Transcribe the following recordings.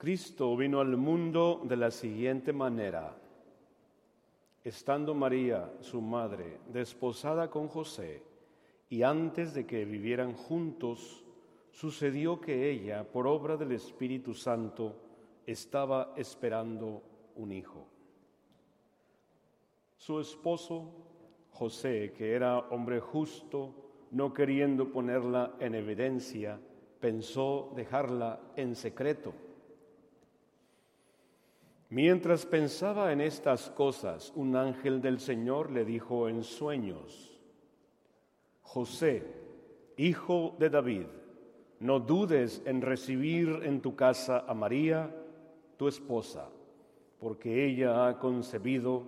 Cristo vino al mundo de la siguiente manera. Estando María, su madre, desposada con José, y antes de que vivieran juntos, sucedió que ella, por obra del Espíritu Santo, estaba esperando un hijo. Su esposo, José, que era hombre justo, no queriendo ponerla en evidencia, pensó dejarla en secreto. Mientras pensaba en estas cosas, un ángel del Señor le dijo en sueños, José, hijo de David, no dudes en recibir en tu casa a María, tu esposa, porque ella ha concebido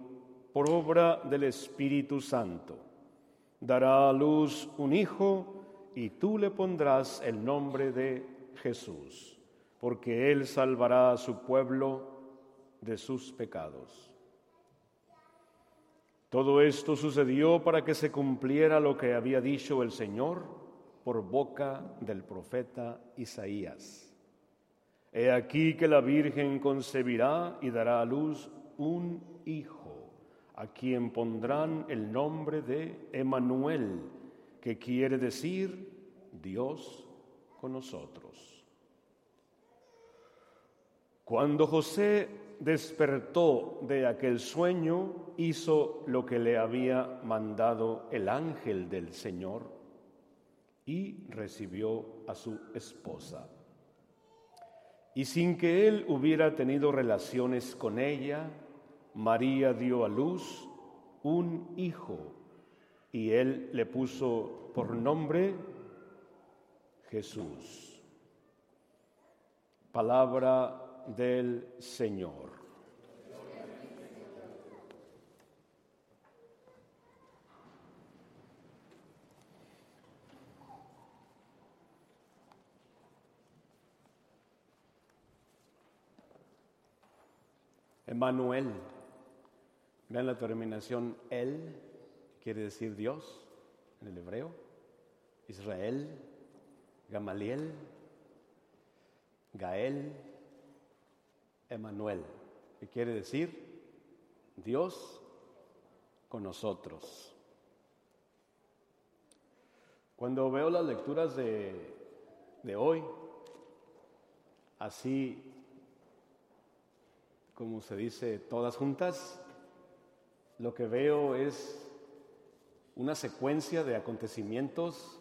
por obra del Espíritu Santo. Dará a luz un hijo y tú le pondrás el nombre de Jesús, porque él salvará a su pueblo de sus pecados. Todo esto sucedió para que se cumpliera lo que había dicho el Señor por boca del profeta Isaías. He aquí que la Virgen concebirá y dará a luz un hijo, a quien pondrán el nombre de Emanuel, que quiere decir Dios con nosotros. Cuando José despertó de aquel sueño, hizo lo que le había mandado el ángel del Señor y recibió a su esposa. Y sin que él hubiera tenido relaciones con ella, María dio a luz un hijo y él le puso por nombre Jesús. Palabra del Señor. Emmanuel. Vean la terminación él, quiere decir Dios en el hebreo. Israel, Gamaliel, Gael, Emanuel, que quiere decir Dios con nosotros. Cuando veo las lecturas de, de hoy, así como se dice, todas juntas, lo que veo es una secuencia de acontecimientos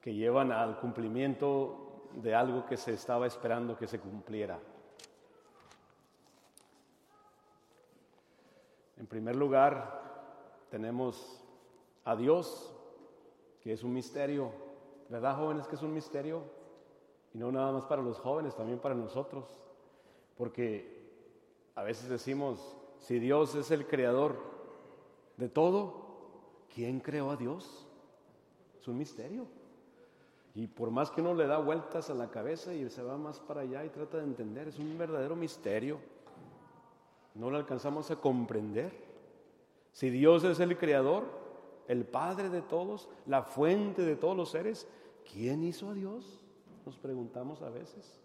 que llevan al cumplimiento de algo que se estaba esperando que se cumpliera. En primer lugar, tenemos a Dios, que es un misterio. ¿Verdad, jóvenes, que es un misterio? Y no nada más para los jóvenes, también para nosotros. Porque a veces decimos, si Dios es el creador de todo, ¿quién creó a Dios? Es un misterio. Y por más que uno le da vueltas a la cabeza y se va más para allá y trata de entender, es un verdadero misterio no lo alcanzamos a comprender. Si Dios es el creador, el Padre de todos, la fuente de todos los seres, ¿quién hizo a Dios? Nos preguntamos a veces.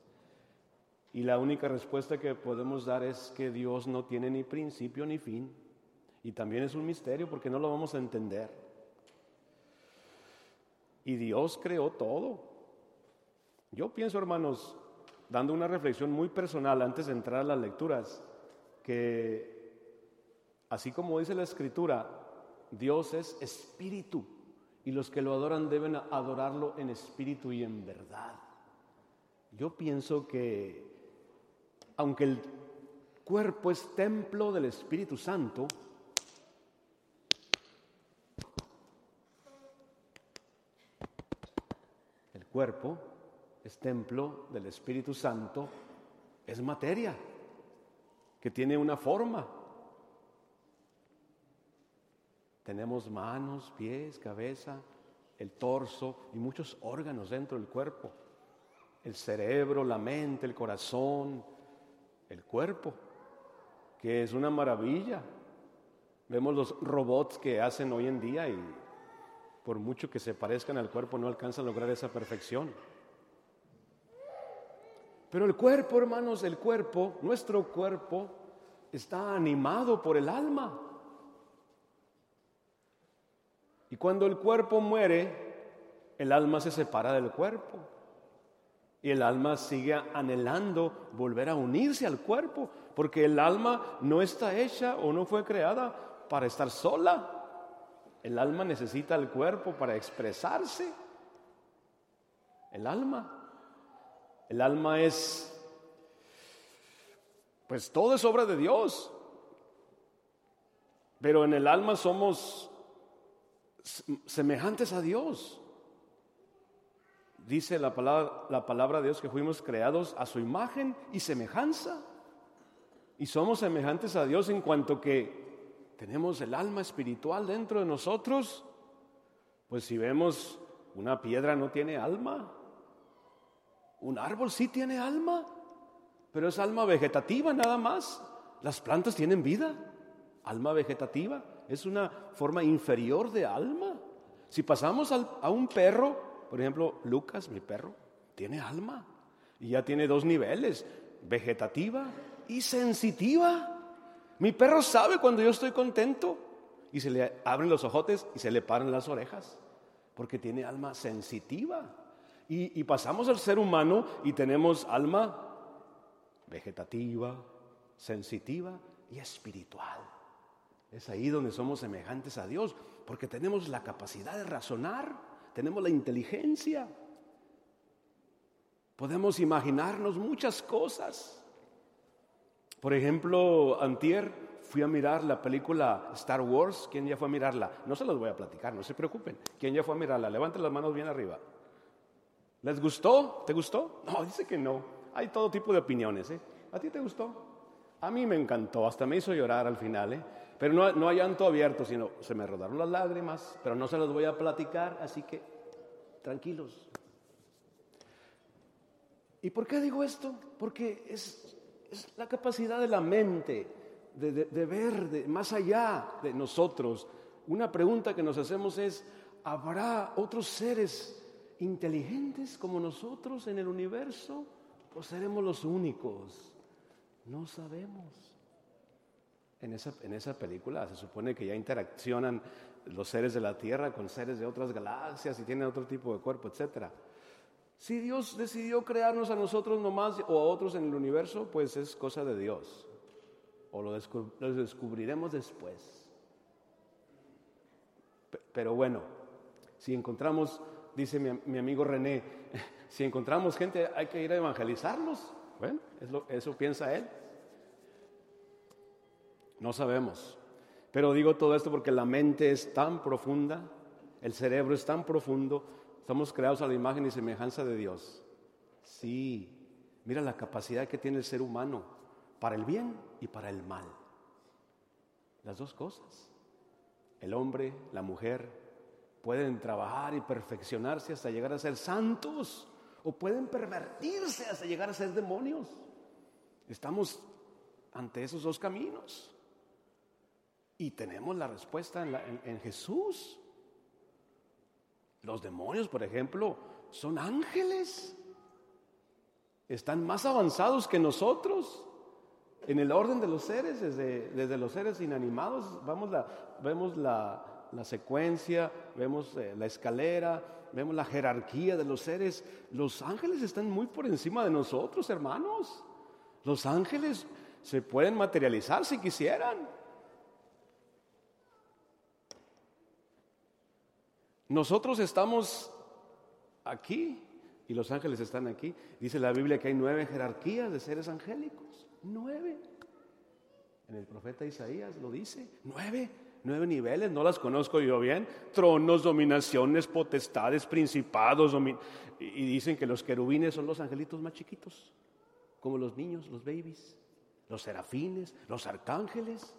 Y la única respuesta que podemos dar es que Dios no tiene ni principio ni fin. Y también es un misterio porque no lo vamos a entender. Y Dios creó todo. Yo pienso, hermanos, dando una reflexión muy personal antes de entrar a las lecturas, que así como dice la escritura, Dios es espíritu y los que lo adoran deben adorarlo en espíritu y en verdad. Yo pienso que aunque el cuerpo es templo del Espíritu Santo, el cuerpo es templo del Espíritu Santo, es materia, que tiene una forma. Tenemos manos, pies, cabeza, el torso y muchos órganos dentro del cuerpo. El cerebro, la mente, el corazón, el cuerpo, que es una maravilla. Vemos los robots que hacen hoy en día y por mucho que se parezcan al cuerpo no alcanzan a lograr esa perfección. Pero el cuerpo, hermanos, el cuerpo, nuestro cuerpo, está animado por el alma. Y cuando el cuerpo muere, el alma se separa del cuerpo. Y el alma sigue anhelando volver a unirse al cuerpo, porque el alma no está hecha o no fue creada para estar sola. El alma necesita el cuerpo para expresarse. El alma. El alma es, pues todo es obra de Dios. Pero en el alma somos semejantes a Dios. Dice la palabra, la palabra de Dios que fuimos creados a su imagen y semejanza. Y somos semejantes a Dios en cuanto que tenemos el alma espiritual dentro de nosotros. Pues si vemos una piedra no tiene alma, un árbol sí tiene alma, pero es alma vegetativa nada más. Las plantas tienen vida, alma vegetativa. Es una forma inferior de alma. Si pasamos a un perro, por ejemplo, Lucas, mi perro, tiene alma y ya tiene dos niveles, vegetativa y sensitiva. Mi perro sabe cuando yo estoy contento y se le abren los ojotes y se le paran las orejas, porque tiene alma sensitiva. Y, pasamos al ser humano y tenemos alma vegetativa, sensitiva y espiritual. Es ahí donde somos semejantes a Dios, porque tenemos la capacidad de razonar, tenemos la inteligencia, podemos imaginarnos muchas cosas. Por ejemplo, antier fui a mirar la película Star Wars. ¿Quién ya fue a mirarla? No se los voy a platicar, no se preocupen. ¿Quién ya fue a mirarla? Levanten las manos bien arriba. ¿Les gustó? ¿Te gustó? No, dice que no. Hay todo tipo de opiniones. ¿eh? ¿A ti te gustó? A mí me encantó, hasta me hizo llorar al final. ¿eh? Pero no, no hay llanto abierto, sino se me rodaron las lágrimas, pero no se los voy a platicar, así que tranquilos. ¿Y por qué digo esto? Porque es, la capacidad de la mente de, de ver más allá de nosotros. Una pregunta que nos hacemos es, ¿habrá otros seres inteligentes como nosotros en el universo o seremos los únicos? No sabemos. En esa, en esa película se supone que ya interaccionan los seres de la Tierra con seres de otras galaxias y tienen otro tipo de cuerpo, etc. Si Dios decidió crearnos a nosotros nomás o a otros en el universo, pues es cosa de Dios. O lo, lo descubriremos después. Pero bueno, si encontramos dice mi, amigo René, si encontramos gente hay que ir a evangelizarlos. Bueno, eso piensa él. No sabemos. Pero digo todo esto porque la mente es tan profunda, el cerebro es tan profundo, estamos creados a la imagen y semejanza de Dios. Sí, mira la capacidad que tiene el ser humano para el bien y para el mal. Las dos cosas. El hombre, la mujer, pueden trabajar y perfeccionarse hasta llegar a ser santos o pueden pervertirse hasta llegar a ser demonios. Estamos ante esos dos caminos y tenemos la respuesta en, Jesús. Los demonios, por ejemplo, son ángeles. Están más avanzados que nosotros en el orden de los seres, desde, desde los seres inanimados. Vamos la, vemos la, la secuencia, vemos eh, la escalera, vemos la jerarquía de los seres. Los ángeles están muy por encima de nosotros, hermanos. Los ángeles se pueden materializar si quisieran. Nosotros estamos aquí y los ángeles están aquí. Dice la Biblia que hay nueve jerarquías de seres angélicos. Nueve. En el profeta Isaías lo dice. Nueve Nueve niveles, no las conozco yo bien. Tronos, dominaciones, potestades, principados. y dicen que los querubines son los angelitos más chiquitos, como los niños, los babies, los serafines, los arcángeles.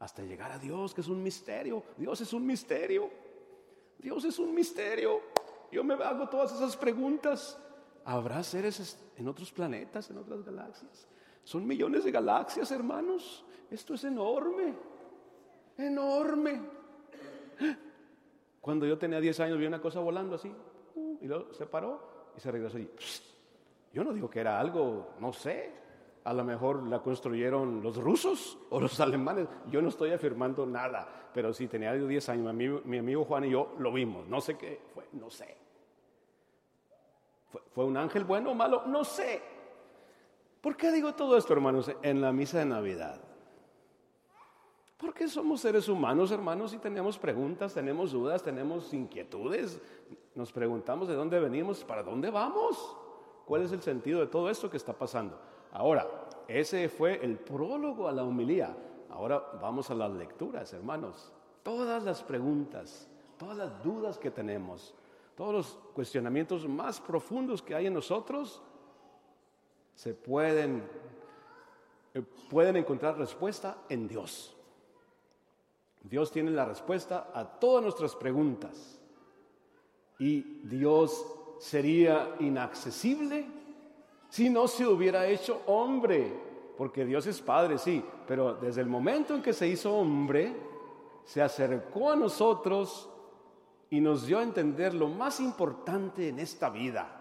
Hasta llegar a Dios, que es un misterio. Dios es un misterio. Dios es un misterio. Yo me hago todas esas preguntas. ¿Habrá seres en otros planetas, en otras galaxias? Son millones de galaxias, hermanos. Esto es enorme enorme. Cuando yo tenía 10 años vi una cosa volando así, uh, y luego se paró y se regresó allí. Yo no digo que era algo, no sé, a lo mejor la construyeron los rusos o los alemanes. Yo no estoy afirmando nada, pero sí tenía 10 años. Mi amigo, mi amigo, Juan y yo lo vimos. No sé qué fue, no sé. ¿Fue, ¿Fue un ángel bueno o malo? No sé. ¿Por qué digo todo esto, hermanos, en la misa de Navidad? Porque somos seres humanos, hermanos, y tenemos preguntas, tenemos dudas, tenemos inquietudes. Nos preguntamos de dónde venimos, para dónde vamos. ¿Cuál es el sentido de todo esto que está pasando? Ahora, ese fue el prólogo a la humilía. Ahora vamos a las lecturas, hermanos. Todas las preguntas, todas las dudas que tenemos, todos los cuestionamientos más profundos que hay en nosotros, se pueden, eh, pueden encontrar respuesta en Dios. Dios tiene la respuesta a todas nuestras preguntas. Y Dios sería inaccesible si no se hubiera hecho hombre, porque Dios es Padre, sí, pero desde el momento en que se hizo hombre, se acercó a nosotros y nos dio a entender lo más importante en esta vida.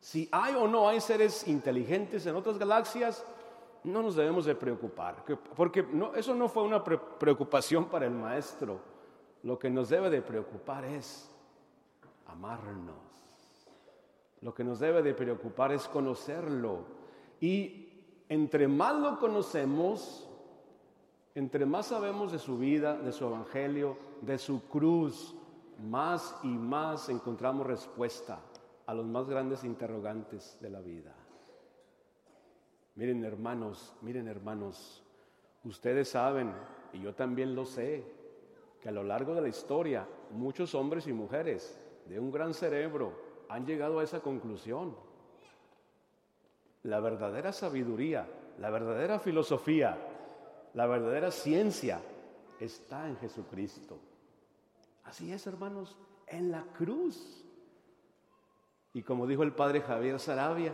Si hay o no hay seres inteligentes en otras galaxias, no nos debemos de preocupar, porque eso no fue una preocupación para el maestro. Lo que nos debe de preocupar es amarnos. Lo que nos debe de preocupar es conocerlo. Y entre más lo conocemos, entre más sabemos de su vida, de su evangelio, de su cruz, más y más encontramos respuesta a los más grandes interrogantes de la vida. Miren hermanos, miren hermanos, ustedes saben, y yo también lo sé, que a lo largo de la historia muchos hombres y mujeres de un gran cerebro han llegado a esa conclusión. La verdadera sabiduría, la verdadera filosofía, la verdadera ciencia está en Jesucristo. Así es, hermanos, en la cruz. Y como dijo el padre Javier Sarabia,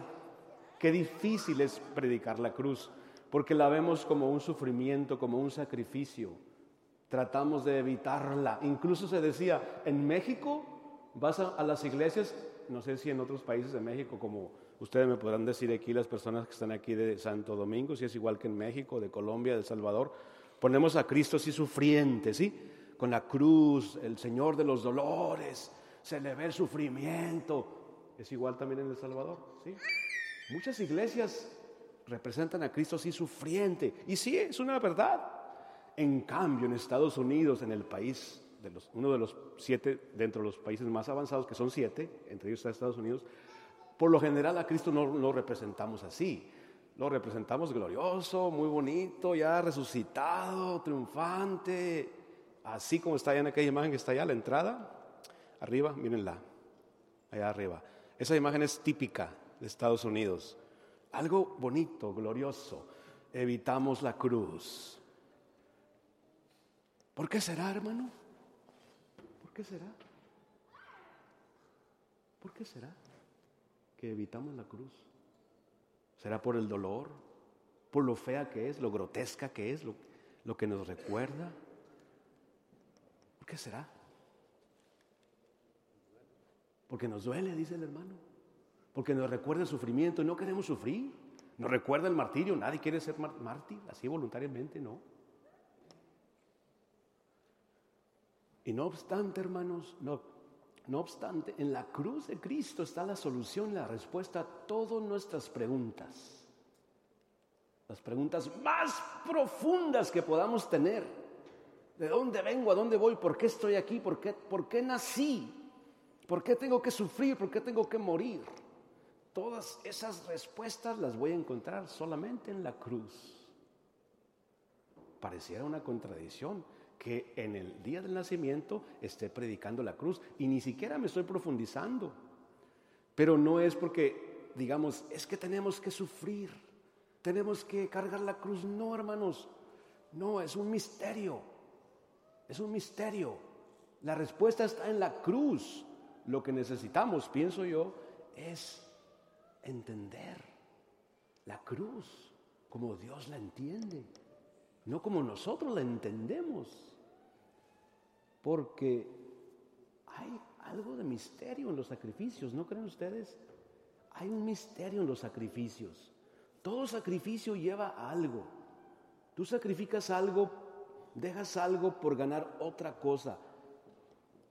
Qué difícil es predicar la cruz, porque la vemos como un sufrimiento, como un sacrificio. Tratamos de evitarla. Incluso se decía, en México vas a, las iglesias, no sé si en otros países de México, como ustedes me podrán decir aquí, las personas que están aquí de Santo Domingo, si es igual que en México, de Colombia, de El Salvador, ponemos a Cristo así sufriente, ¿sí? Con la cruz, el Señor de los dolores, se le ve el sufrimiento. Es igual también en El Salvador, ¿sí? Muchas iglesias representan a Cristo así sufriente. Y sí, es una verdad. En cambio, en Estados Unidos, en el país, uno de los siete, dentro de los países más avanzados, que son siete, entre ellos está Estados Unidos, por lo general a Cristo no lo representamos así. Lo representamos glorioso, muy bonito, ya resucitado, triunfante, así como está allá en aquella imagen que está allá la entrada, arriba, mírenla, allá arriba. Esa imagen es típica de Estados Unidos. Algo bonito, glorioso. Evitamos la cruz. ¿Por qué será, hermano? ¿Por qué será? ¿Por qué será que evitamos la cruz? ¿Será por el dolor? ¿Por lo fea que es? ¿Lo grotesca que es? ¿Lo, lo que nos recuerda? ¿Por qué será? Porque nos duele, dice el hermano porque nos recuerda el sufrimiento y no queremos sufrir. Nos recuerda el martirio, nadie quiere ser mártir, así voluntariamente, no. Y no obstante, hermanos, no, no obstante, en la cruz de Cristo está la solución, la respuesta a todas nuestras preguntas. Las preguntas más profundas que podamos tener. ¿De dónde vengo? ¿A dónde voy? ¿Por qué estoy aquí? ¿Por qué, por qué nací? ¿Por qué tengo que sufrir? ¿Por qué tengo que morir? Todas esas respuestas las voy a encontrar solamente en la cruz. pareciera una contradicción que en el día del nacimiento esté predicando la cruz y ni siquiera me estoy profundizando. Pero no es porque digamos, es que tenemos que sufrir, tenemos que cargar la cruz. No, hermanos, no, es un misterio, es un misterio. La respuesta está en la cruz. Lo que necesitamos, pienso yo, es entender la cruz como Dios la entiende, no como nosotros la entendemos. Porque hay algo de misterio en los sacrificios, ¿no creen ustedes? Hay un misterio en los sacrificios. Todo sacrificio lleva a algo. Tú sacrificas algo, dejas algo por ganar otra cosa.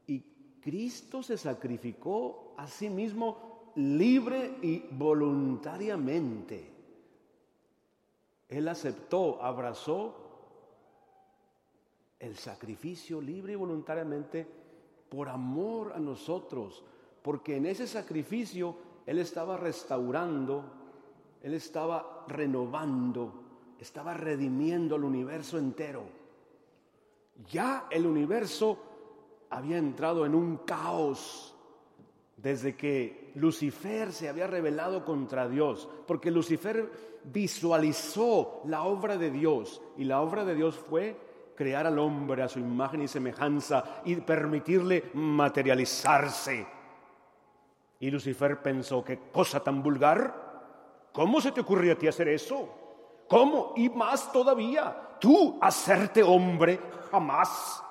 Y Cristo se sacrificó a sí mismo libre y voluntariamente. Él aceptó, abrazó el sacrificio libre y voluntariamente por amor a nosotros, porque en ese sacrificio Él estaba restaurando, Él estaba renovando, estaba redimiendo al universo entero. Ya el universo había entrado en un caos desde que Lucifer se había rebelado contra Dios, porque Lucifer visualizó la obra de Dios y la obra de Dios fue crear al hombre a su imagen y semejanza y permitirle materializarse. Y Lucifer pensó, qué cosa tan vulgar. ¿Cómo se te ocurrió a ti hacer eso? ¿Cómo? Y más todavía, tú hacerte hombre jamás.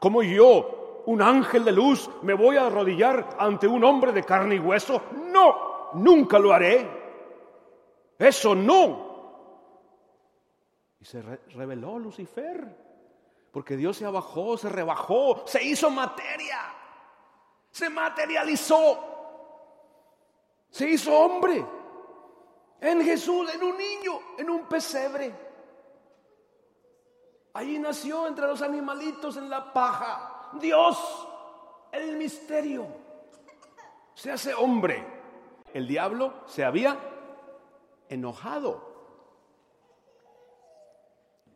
Como yo, un ángel de luz, me voy a arrodillar ante un hombre de carne y hueso. No, nunca lo haré. Eso no. Y se reveló Lucifer. Porque Dios se abajó, se rebajó, se hizo materia, se materializó, se hizo hombre en Jesús, en un niño, en un pesebre. Allí nació entre los animalitos en la paja. Dios, el misterio, se hace hombre. El diablo se había enojado.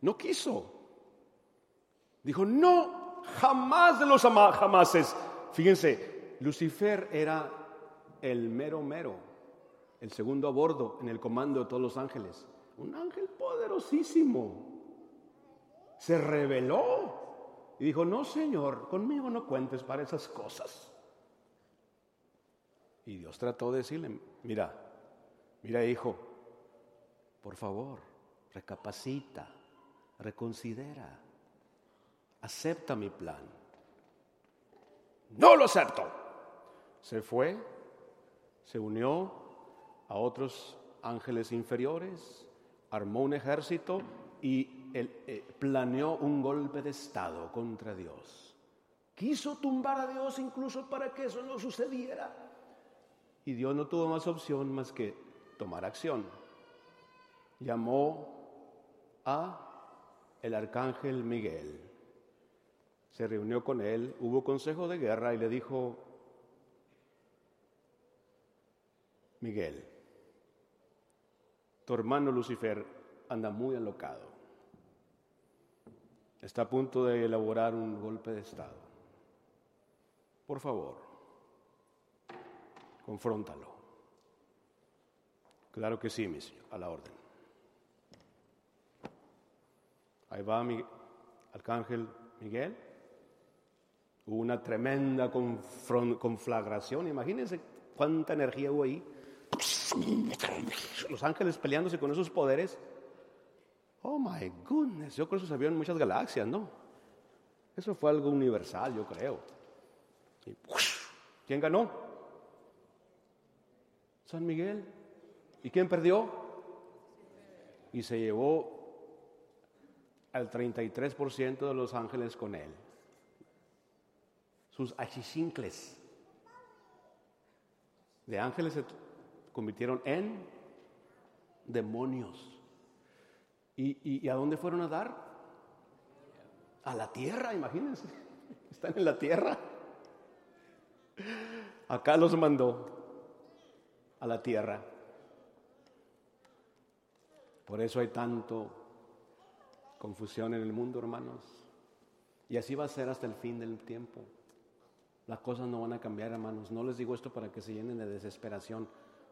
No quiso. Dijo, no, jamás de los jamases. Fíjense, Lucifer era el mero mero, el segundo a bordo en el comando de todos los ángeles. Un ángel poderosísimo. Se rebeló y dijo, no, Señor, conmigo no cuentes para esas cosas. Y Dios trató de decirle, mira, mira hijo, por favor, recapacita, reconsidera acepta mi plan. No lo acepto. Se fue, se unió a otros ángeles inferiores, armó un ejército y eh, planeó un golpe de Estado contra Dios. Quiso tumbar a Dios incluso para que eso no sucediera. Y Dios no tuvo más opción más que tomar acción. Llamó a el arcángel Miguel se reunió con él, hubo consejo de guerra y le dijo, Miguel, tu hermano Lucifer anda muy alocado. Está a punto de elaborar un golpe de Estado. Por favor, confróntalo. Claro que sí, mi señor, a la orden. Ahí va mi arcángel Miguel Hubo una tremenda conflagración. Imagínense cuánta energía hubo ahí. Los ángeles peleándose con esos poderes. Oh my goodness. Yo creo que eso se vio en muchas galaxias, ¿no? Eso fue algo universal, yo creo. ¿Quién ganó? San Miguel. ¿Y quién perdió? Y se llevó al 33% de los ángeles con él sus achichincles de ángeles se convirtieron en demonios. ¿Y, a dónde fueron a dar? A la tierra, imagínense. Están en la tierra. Acá los mandó a la tierra. Por eso hay tanto Confusión en el mundo, hermanos. Y así va a ser hasta el fin del tiempo. Las cosas no van a cambiar, hermanos. No les digo esto para que se llenen de desesperación,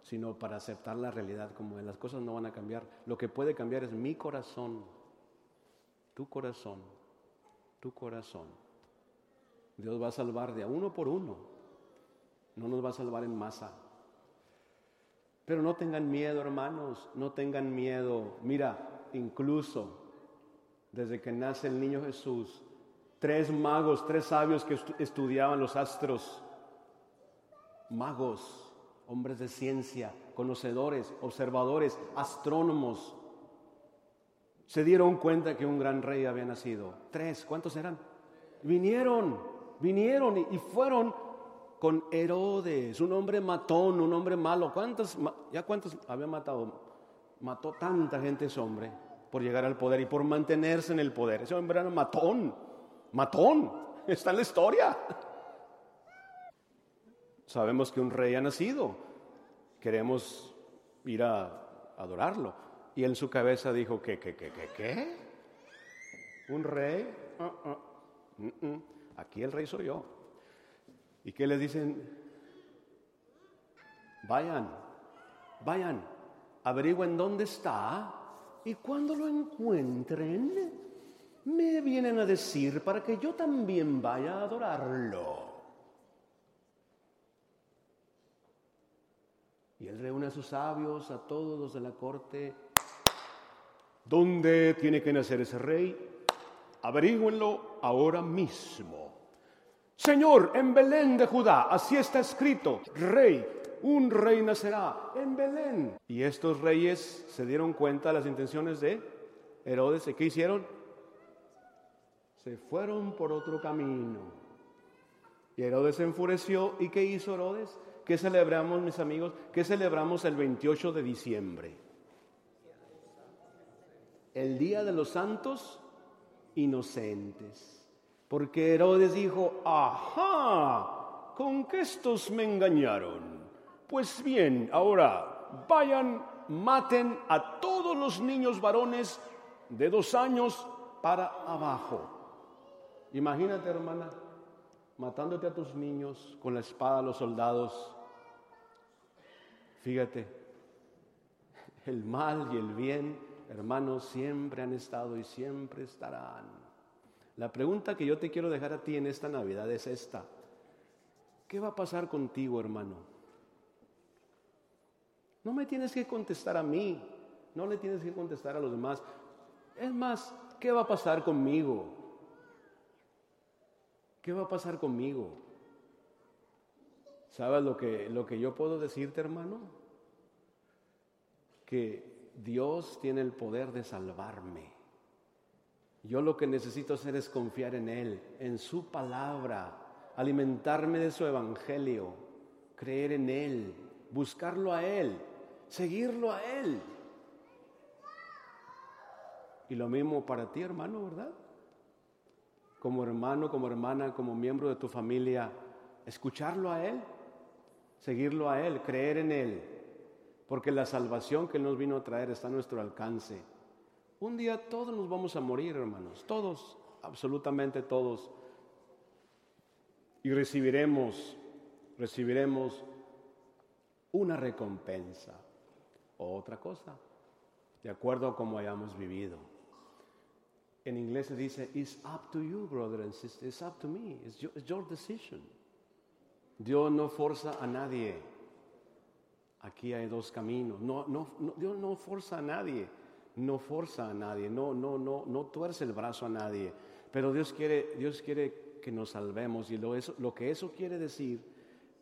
sino para aceptar la realidad como es. Las cosas no van a cambiar. Lo que puede cambiar es mi corazón, tu corazón, tu corazón. Dios va a salvar de a uno por uno. No nos va a salvar en masa. Pero no tengan miedo, hermanos, no tengan miedo. Mira, incluso desde que nace el niño Jesús, tres magos, tres sabios que estudiaban los astros, magos, hombres de ciencia, conocedores, observadores, astrónomos, se dieron cuenta que un gran rey había nacido. Tres, ¿cuántos eran? Vinieron, vinieron y, fueron con Herodes, un hombre matón, un hombre malo. ¿Cuántos, ya cuántos había matado? Mató tanta gente ese hombre por llegar al poder y por mantenerse en el poder. Ese hombre era matón, matón, está en la historia. Sabemos que un rey ha nacido, queremos ir a adorarlo. Y en su cabeza dijo, ¿qué, qué, qué, qué, qué? ¿Un rey? Uh, uh. Aquí el rey soy yo. ¿Y qué le dicen? Vayan, vayan, averigüen dónde está y cuando lo encuentren, me vienen a decir para que yo también vaya a adorarlo. Y él reúne a sus sabios, a todos los de la corte. ¿Dónde tiene que nacer ese rey? Averígüenlo ahora mismo. Señor, en Belén de Judá, así está escrito, rey un rey nacerá en Belén. Y estos reyes se dieron cuenta de las intenciones de Herodes. ¿Y qué hicieron? Se fueron por otro camino. Y Herodes se enfureció. ¿Y qué hizo Herodes? ¿Qué celebramos, mis amigos? ¿Qué celebramos el 28 de diciembre? El Día de los Santos Inocentes. Porque Herodes dijo, ajá, con que estos me engañaron. Pues bien, ahora vayan, maten a todos los niños varones de dos años para abajo. Imagínate, hermana, matándote a tus niños con la espada a los soldados. Fíjate, el mal y el bien, hermanos, siempre han estado y siempre estarán. La pregunta que yo te quiero dejar a ti en esta Navidad es esta. ¿Qué va a pasar contigo, hermano? No me tienes que contestar a mí, no le tienes que contestar a los demás. Es más, ¿qué va a pasar conmigo? ¿Qué va a pasar conmigo? ¿Sabes lo que, lo que yo puedo decirte, hermano? Que Dios tiene el poder de salvarme. Yo lo que necesito hacer es confiar en Él, en su palabra, alimentarme de su evangelio, creer en Él, buscarlo a Él seguirlo a Él. Y lo mismo para ti, hermano, ¿verdad? Como hermano, como hermana, como miembro de tu familia, escucharlo a Él, seguirlo a Él, creer en Él, porque la salvación que Él nos vino a traer está a nuestro alcance. Un día todos nos vamos a morir, hermanos, todos, absolutamente todos. Y recibiremos, recibiremos una recompensa otra cosa, de acuerdo a cómo hayamos vivido. En inglés se dice, it's up to you, brother and sister, it's up to me, it's your, decision. Dios no forza a nadie. Aquí hay dos caminos. No, Dios no forza a nadie. No forza a nadie. No, no, no, no tuerce el brazo a nadie. Pero Dios quiere, Dios quiere que nos salvemos. Y lo, eso, lo que eso quiere decir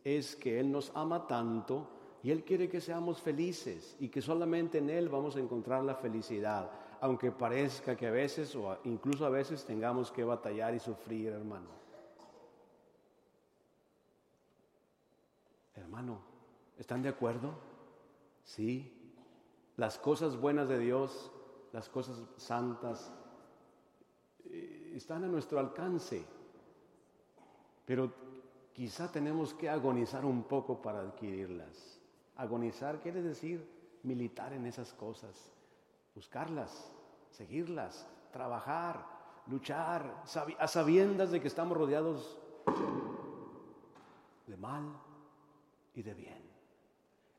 es que Él nos ama tanto y Él quiere que seamos felices y que solamente en Él vamos a encontrar la felicidad, aunque parezca que a veces o incluso a veces tengamos que batallar y sufrir, hermano. Hermano, ¿están de acuerdo? Sí. Las cosas buenas de Dios, las cosas santas, eh, están a nuestro alcance. Pero quizá tenemos que agonizar un poco para adquirirlas. Agonizar quiere decir militar en esas cosas, buscarlas, seguirlas, trabajar, luchar, a sabiendas de que estamos rodeados de mal y de bien.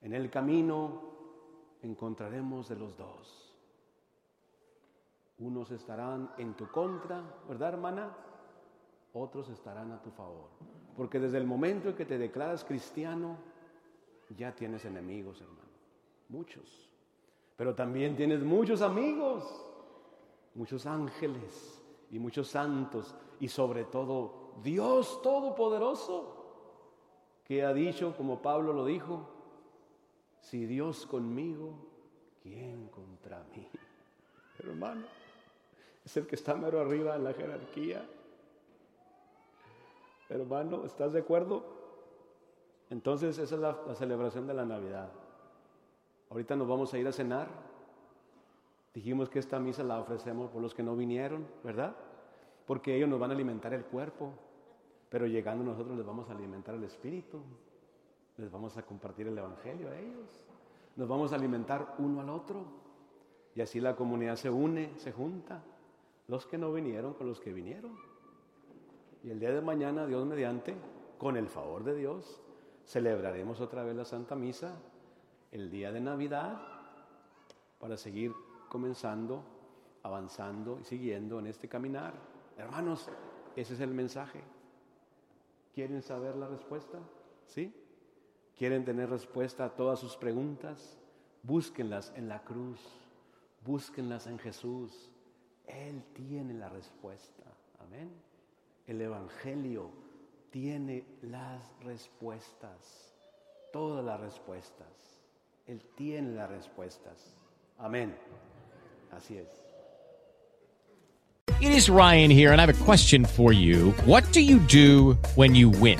En el camino encontraremos de los dos. Unos estarán en tu contra, ¿verdad, hermana? Otros estarán a tu favor. Porque desde el momento en que te declaras cristiano, ya tienes enemigos, hermano. Muchos. Pero también tienes muchos amigos, muchos ángeles y muchos santos y sobre todo Dios Todopoderoso, que ha dicho, como Pablo lo dijo, si Dios conmigo, ¿quién contra mí? hermano, es el que está mero arriba en la jerarquía. Hermano, ¿estás de acuerdo? Entonces esa es la, celebración de la Navidad. Ahorita nos vamos a ir a cenar. Dijimos que esta misa la ofrecemos por los que no vinieron, ¿verdad? Porque ellos nos van a alimentar el cuerpo, pero llegando nosotros les vamos a alimentar el espíritu, les vamos a compartir el evangelio a ellos, nos vamos a alimentar uno al otro y así la comunidad se une, se junta, los que no vinieron con los que vinieron. Y el día de mañana, Dios mediante, con el favor de Dios, celebraremos otra vez la Santa Misa el día de Navidad para seguir comenzando, avanzando y siguiendo en este caminar. Hermanos, ese es el mensaje. ¿Quieren saber la respuesta? ¿Sí? ¿Quieren tener respuesta a todas sus preguntas? Búsquenlas en la cruz, búsquenlas en Jesús. Él tiene la respuesta. Amén. El Evangelio tiene las respuestas, todas las respuestas. Él tiene las respuestas. Amén. Así es. It is Ryan here, and I have a question for you. What do you do when you win?